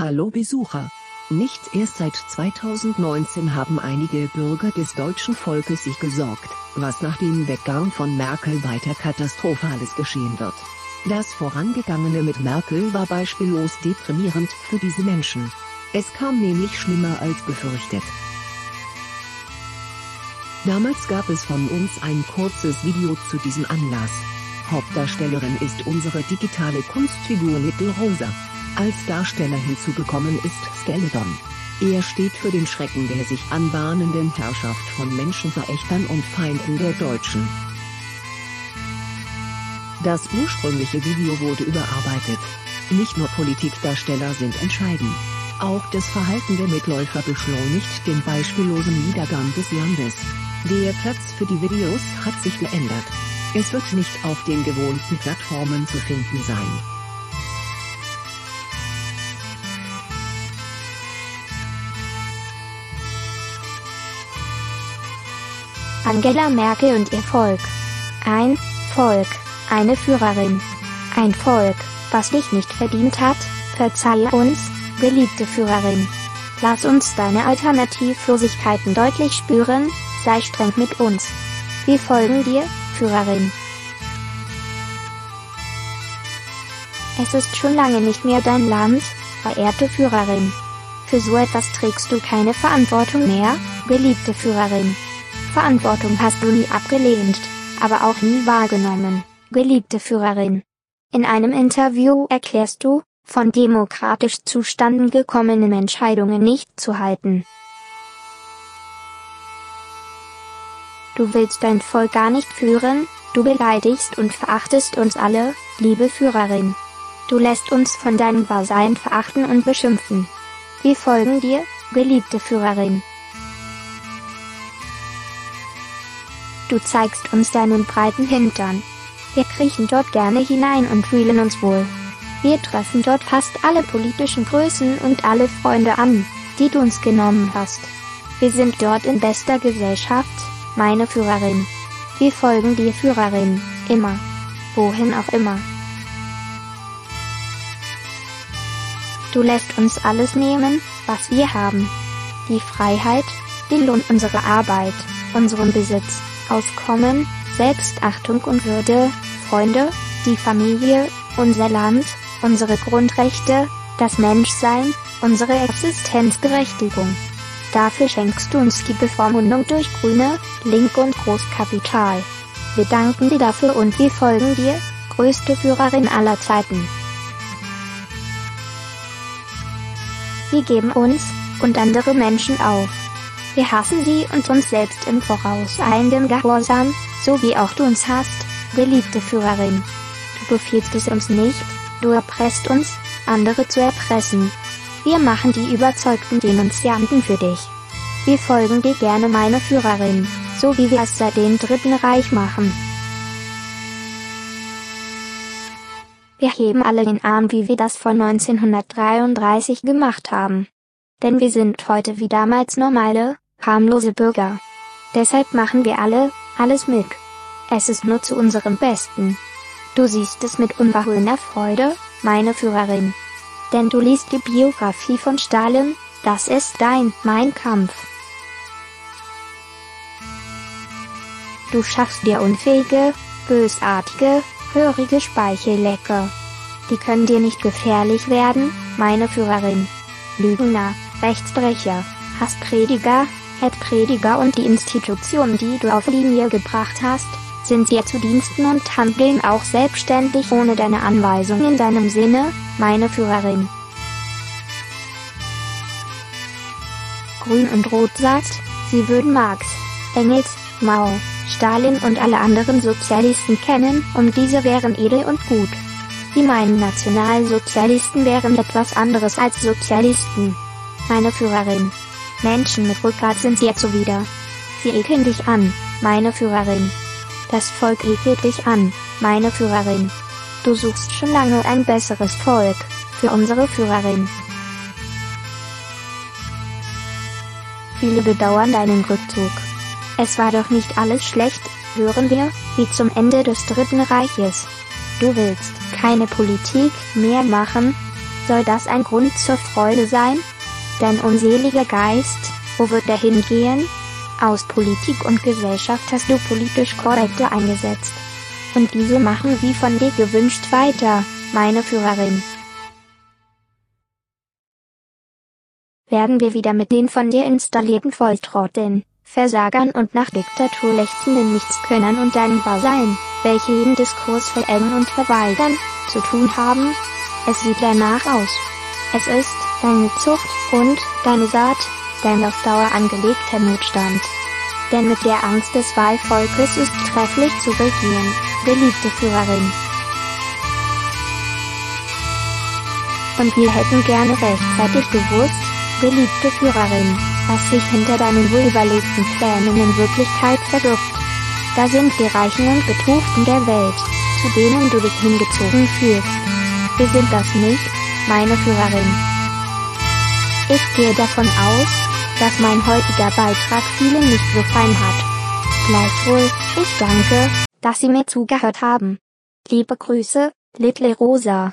Hallo Besucher. Nicht erst seit 2019 haben einige Bürger des deutschen Volkes sich gesorgt, was nach dem Weggang von Merkel weiter Katastrophales geschehen wird. Das Vorangegangene mit Merkel war beispiellos deprimierend für diese Menschen. Es kam nämlich schlimmer als befürchtet. Damals gab es von uns ein kurzes Video zu diesem Anlass. Hauptdarstellerin ist unsere digitale Kunstfigur Little Rosa. Als Darsteller hinzugekommen ist Skeleton. Er steht für den Schrecken der sich anbahnenden Herrschaft von Menschenverächtern und Feinden der Deutschen. Das ursprüngliche Video wurde überarbeitet. Nicht nur Politikdarsteller sind entscheidend. Auch das Verhalten der Mitläufer beschleunigt den beispiellosen Niedergang des Landes. Der Platz für die Videos hat sich geändert. Es wird nicht auf den gewohnten Plattformen zu finden sein. Angela Merkel und ihr Volk. Ein Volk, eine Führerin. Ein Volk, was dich nicht verdient hat, verzeihe uns, geliebte Führerin. Lass uns deine Alternativlosigkeiten deutlich spüren, sei streng mit uns. Wir folgen dir, Führerin. Es ist schon lange nicht mehr dein Land, verehrte Führerin. Für so etwas trägst du keine Verantwortung mehr, geliebte Führerin. Verantwortung hast du nie abgelehnt, aber auch nie wahrgenommen, geliebte Führerin. In einem Interview erklärst du, von demokratisch zustande gekommenen Entscheidungen nicht zu halten. Du willst dein Volk gar nicht führen, du beleidigst und verachtest uns alle, liebe Führerin. Du lässt uns von deinem Vasallen verachten und beschimpfen. Wir folgen dir, geliebte Führerin. Du zeigst uns deinen breiten Hintern. Wir kriechen dort gerne hinein und fühlen uns wohl. Wir treffen dort fast alle politischen Größen und alle Freunde an, die du uns genommen hast. Wir sind dort in bester Gesellschaft, meine Führerin. Wir folgen dir Führerin, immer. Wohin auch immer. Du lässt uns alles nehmen, was wir haben. Die Freiheit, den Lohn unserer Arbeit, unseren Besitz, Auskommen, Selbstachtung und Würde, Freunde, die Familie, unser Land, unsere Grundrechte, das Menschsein, unsere Existenzberechtigung. Dafür schenkst du uns die Bevormundung durch Grüne, Link und Großkapital. Wir danken dir dafür und wir folgen dir, größte Führerin aller Zeiten. Wir geben uns und andere Menschen auf. Wir hassen sie und uns selbst im Voraus eilendem Gehorsam, so wie auch du uns hast, geliebte Führerin. Du befiehlst es uns nicht, du erpresst uns, andere zu erpressen. Wir machen die überzeugten Denunzianten für dich. Wir folgen dir gerne meine Führerin, so wie wir es seit dem Dritten Reich machen. Wir heben alle den Arm, wie wir das vor 1933 gemacht haben. Denn wir sind heute wie damals normale, harmlose Bürger. Deshalb machen wir alle, alles mit. Es ist nur zu unserem Besten. Du siehst es mit unverhohlener Freude, meine Führerin. Denn du liest die Biografie von Stalin, das ist dein, mein Kampf. Du schaffst dir unfähige, bösartige, hörige Speichellecke. Die können dir nicht gefährlich werden, meine Führerin. Lügner, Rechtsbrecher, Hassprediger, Headprediger und die Institutionen, die du auf Linie gebracht hast, sind dir zu Diensten und handeln auch selbstständig ohne deine Anweisung in deinem Sinne, meine Führerin. Grün und Rot sagt, sie würden Marx, Engels, Mao, Stalin und alle anderen Sozialisten kennen, und diese wären edel und gut. Sie meinen Nationalsozialisten wären etwas anderes als Sozialisten. Meine Führerin. Menschen mit Rückgrat sind dir zuwider. Sie ekeln dich an, meine Führerin. Das Volk ekelt dich an, meine Führerin. Du suchst schon lange ein besseres Volk, für unsere Führerin. Viele bedauern deinen Rückzug. Es war doch nicht alles schlecht, hören wir, wie zum Ende des Dritten Reiches. Du willst keine Politik mehr machen, Soll das ein Grund zur Freude sein? Dein unseliger Geist, wo wird er hingehen? Aus Politik und Gesellschaft hast du politisch korrekte eingesetzt. Und diese machen wie von dir gewünscht weiter, meine Führerin. Werden wir wieder mit den von dir installierten Volltrotteln, Versagern und nach Diktatur lechzenden Nichtskönnern und deinem Dasein, welche jeden Diskurs verengen und verweigern, zu tun haben? Es sieht danach aus. Es ist deine Zucht und deine Saat, dein auf Dauer angelegter Notstand. Denn mit der Angst des Wahlvolkes ist trefflich zu regieren, beliebte Führerin. Und wir hätten gerne rechtzeitig gewusst, beliebte Führerin, was sich hinter deinen wohlüberlegten Plänen in Wirklichkeit verbirgt. Da sind die Reichen und Betuchten der Welt, zu denen du dich hingezogen fühlst. Wir sind das nicht, meine Führerin. Ich gehe davon aus, dass mein heutiger Beitrag vielen nicht so fein hat. Gleichwohl, ich danke, dass Sie mir zugehört haben. Liebe Grüße, Little Rosa.